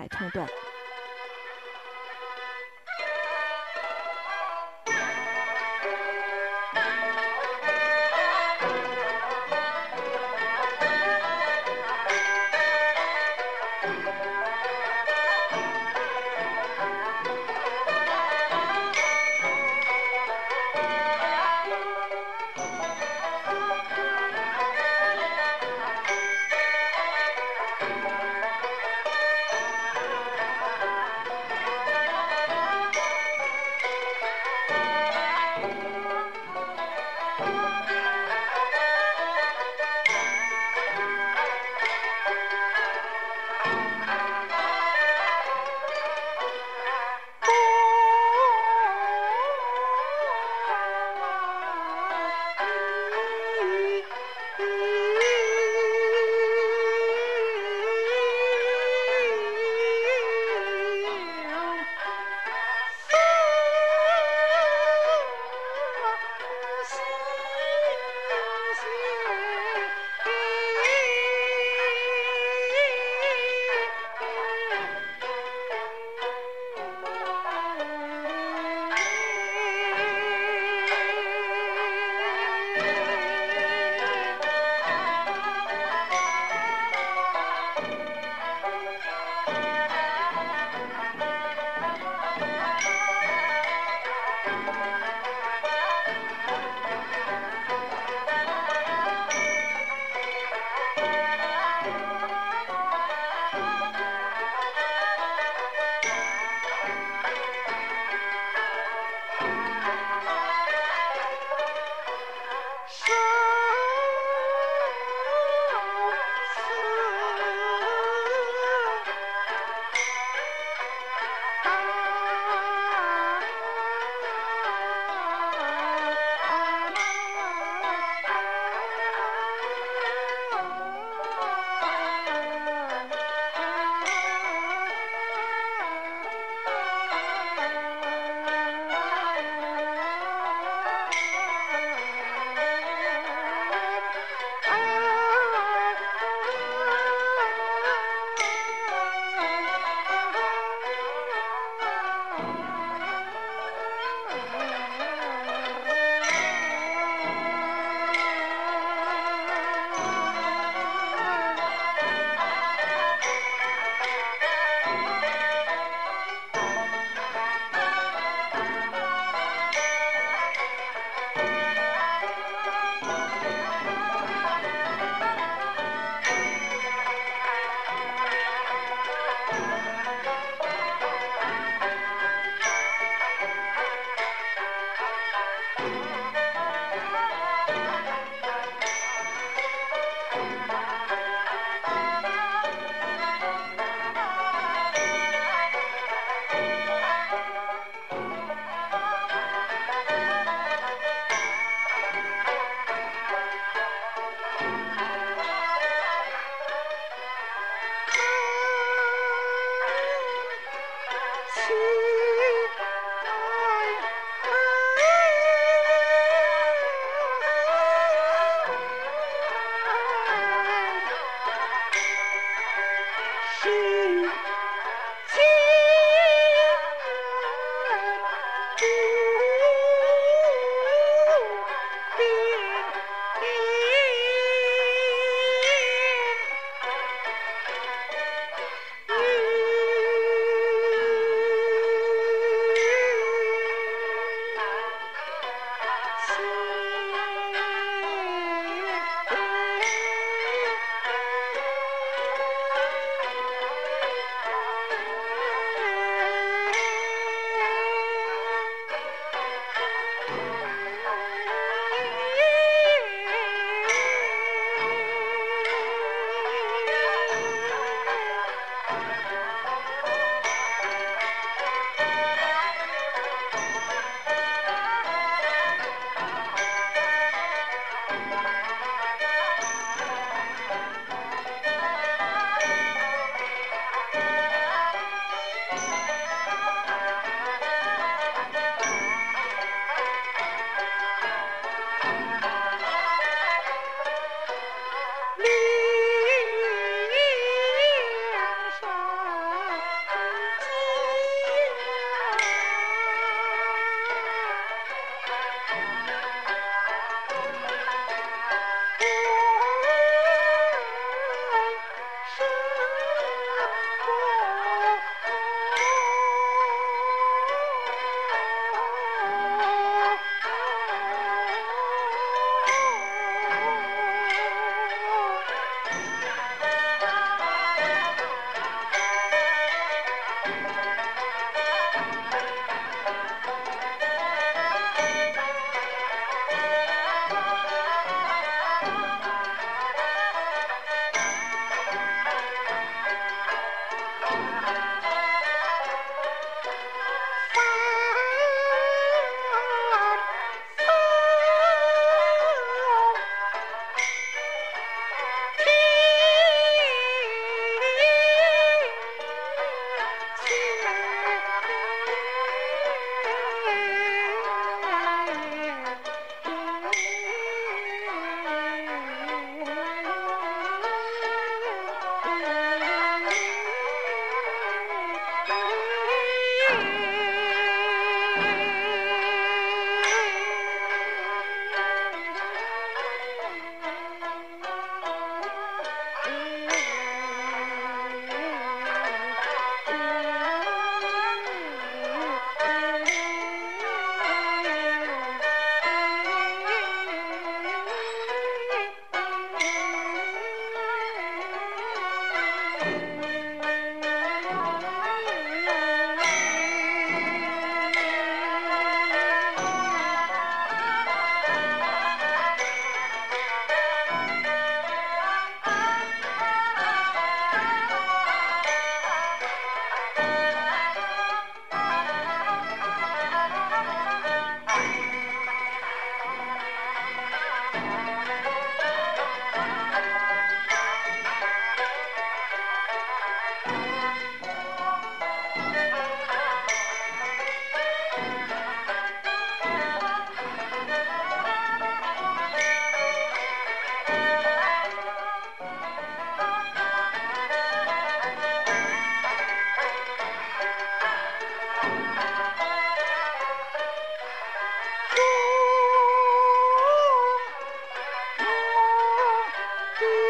海唱段。you.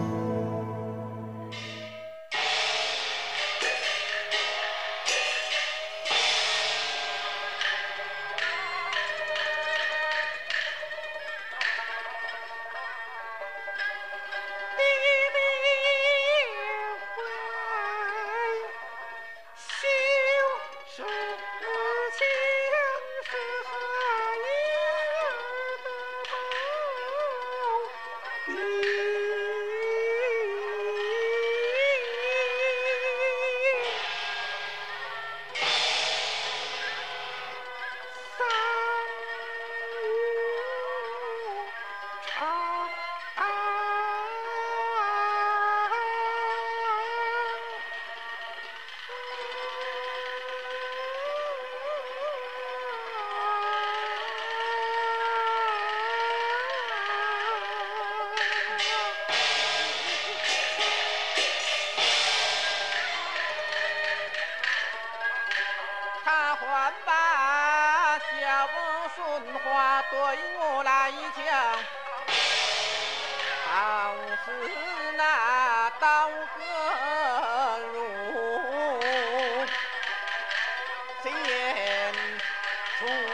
two